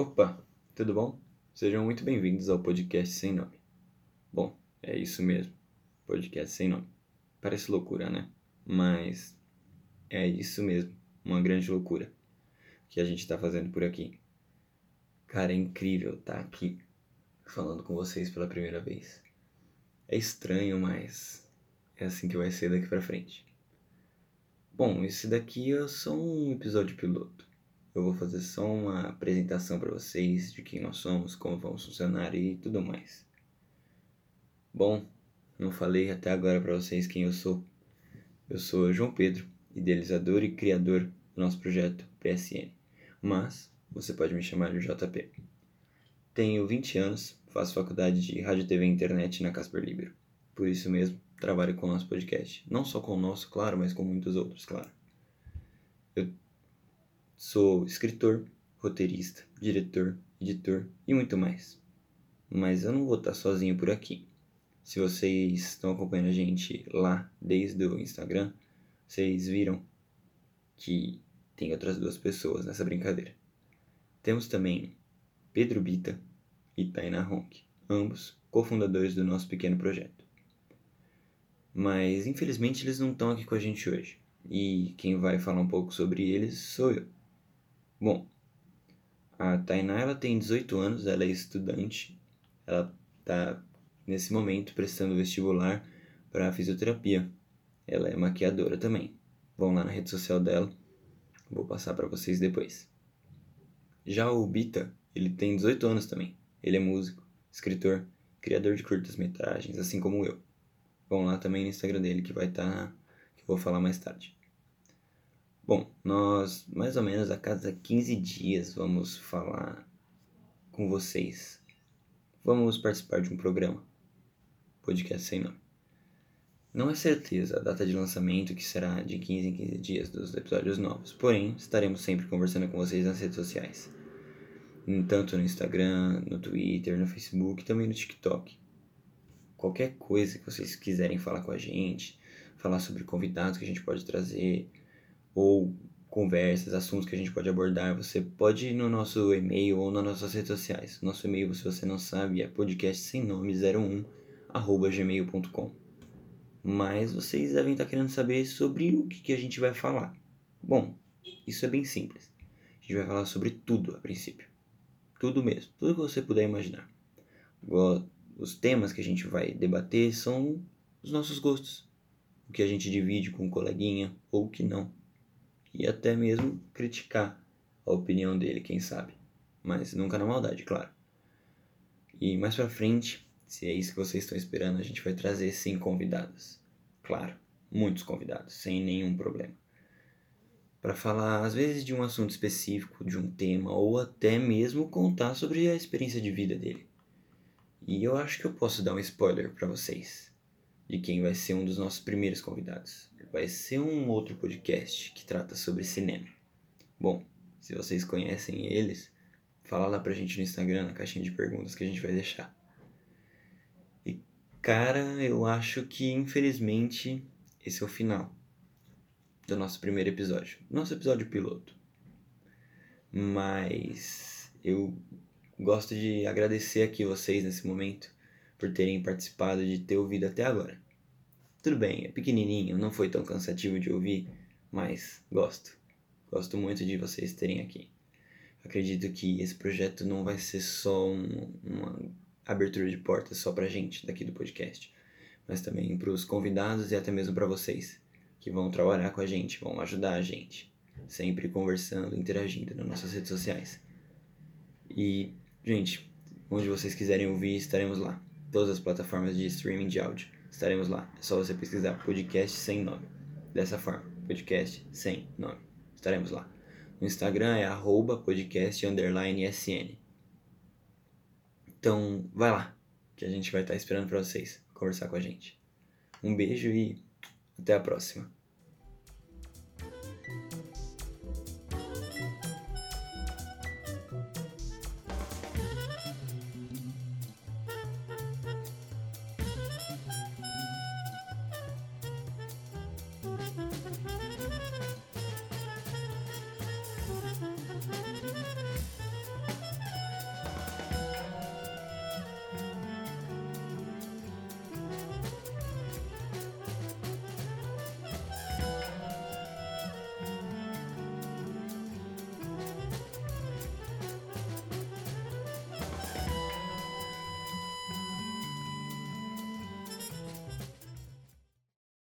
Opa, tudo bom? Sejam muito bem-vindos ao podcast sem nome. Bom, é isso mesmo, podcast sem nome. Parece loucura, né? Mas é isso mesmo, uma grande loucura que a gente tá fazendo por aqui. Cara, é incrível estar tá aqui falando com vocês pela primeira vez. É estranho, mas é assim que vai ser daqui pra frente. Bom, esse daqui é só um episódio piloto. Eu vou fazer só uma apresentação para vocês de quem nós somos, como vamos funcionar e tudo mais. Bom, não falei até agora para vocês quem eu sou. Eu sou João Pedro, idealizador e criador do nosso projeto PSN, mas você pode me chamar de JP. Tenho 20 anos, faço faculdade de Rádio, TV e Internet na Casper Libero. Por isso mesmo, trabalho com o nosso podcast. Não só com o nosso, claro, mas com muitos outros, claro. Sou escritor, roteirista, diretor, editor e muito mais. Mas eu não vou estar sozinho por aqui. Se vocês estão acompanhando a gente lá desde o Instagram, vocês viram que tem outras duas pessoas nessa brincadeira. Temos também Pedro Bita e Taina Ronk, ambos cofundadores do nosso pequeno projeto. Mas infelizmente eles não estão aqui com a gente hoje. E quem vai falar um pouco sobre eles sou eu. Bom, a Tainá ela tem 18 anos, ela é estudante, ela está nesse momento prestando vestibular para fisioterapia. Ela é maquiadora também. Vão lá na rede social dela, vou passar para vocês depois. Já o Bita, ele tem 18 anos também. Ele é músico, escritor, criador de curtas-metragens, assim como eu. Vão lá também no Instagram dele que vai estar. Tá, que eu vou falar mais tarde. Bom, nós mais ou menos a cada 15 dias vamos falar com vocês. Vamos participar de um programa. Podcast sem nome. Não é certeza a data de lançamento, que será de 15 em 15 dias dos episódios novos, porém estaremos sempre conversando com vocês nas redes sociais. Tanto no Instagram, no Twitter, no Facebook e também no TikTok qualquer coisa que vocês quiserem falar com a gente, falar sobre convidados que a gente pode trazer, ou conversas, assuntos que a gente pode abordar, você pode ir no nosso e-mail ou nas nossas redes sociais. Nosso e-mail, se você não sabe, é podcast sem nome 01 arroba gmail.com. Mas vocês devem estar querendo saber sobre o que, que a gente vai falar. Bom, isso é bem simples. A gente vai falar sobre tudo a princípio. Tudo mesmo. Tudo que você puder imaginar os temas que a gente vai debater são os nossos gostos, o que a gente divide com um coleguinha ou o que não, e até mesmo criticar a opinião dele, quem sabe, mas nunca na maldade, claro. E mais pra frente, se é isso que vocês estão esperando, a gente vai trazer sim convidados, claro, muitos convidados, sem nenhum problema. Para falar, às vezes, de um assunto específico, de um tema, ou até mesmo contar sobre a experiência de vida dele. E eu acho que eu posso dar um spoiler para vocês de quem vai ser um dos nossos primeiros convidados. Vai ser um outro podcast que trata sobre cinema. Bom, se vocês conhecem eles, fala lá pra gente no Instagram, na caixinha de perguntas que a gente vai deixar. E cara, eu acho que infelizmente esse é o final do nosso primeiro episódio, nosso episódio piloto. Mas eu gosto de agradecer aqui vocês nesse momento por terem participado de ter ouvido até agora. Tudo bem, é pequenininho, não foi tão cansativo de ouvir, mas gosto. Gosto muito de vocês terem aqui. Acredito que esse projeto não vai ser só um, uma abertura de portas só pra gente daqui do podcast, mas também para os convidados e até mesmo para vocês que vão trabalhar com a gente, vão ajudar a gente, sempre conversando, interagindo nas nossas redes sociais. E Gente, onde vocês quiserem ouvir, estaremos lá. Todas as plataformas de streaming de áudio. Estaremos lá. É só você pesquisar podcast sem nome. Dessa forma, podcast sem nome. Estaremos lá. No Instagram é arroba podcast sn. Então, vai lá, que a gente vai estar esperando para vocês conversar com a gente. Um beijo e até a próxima.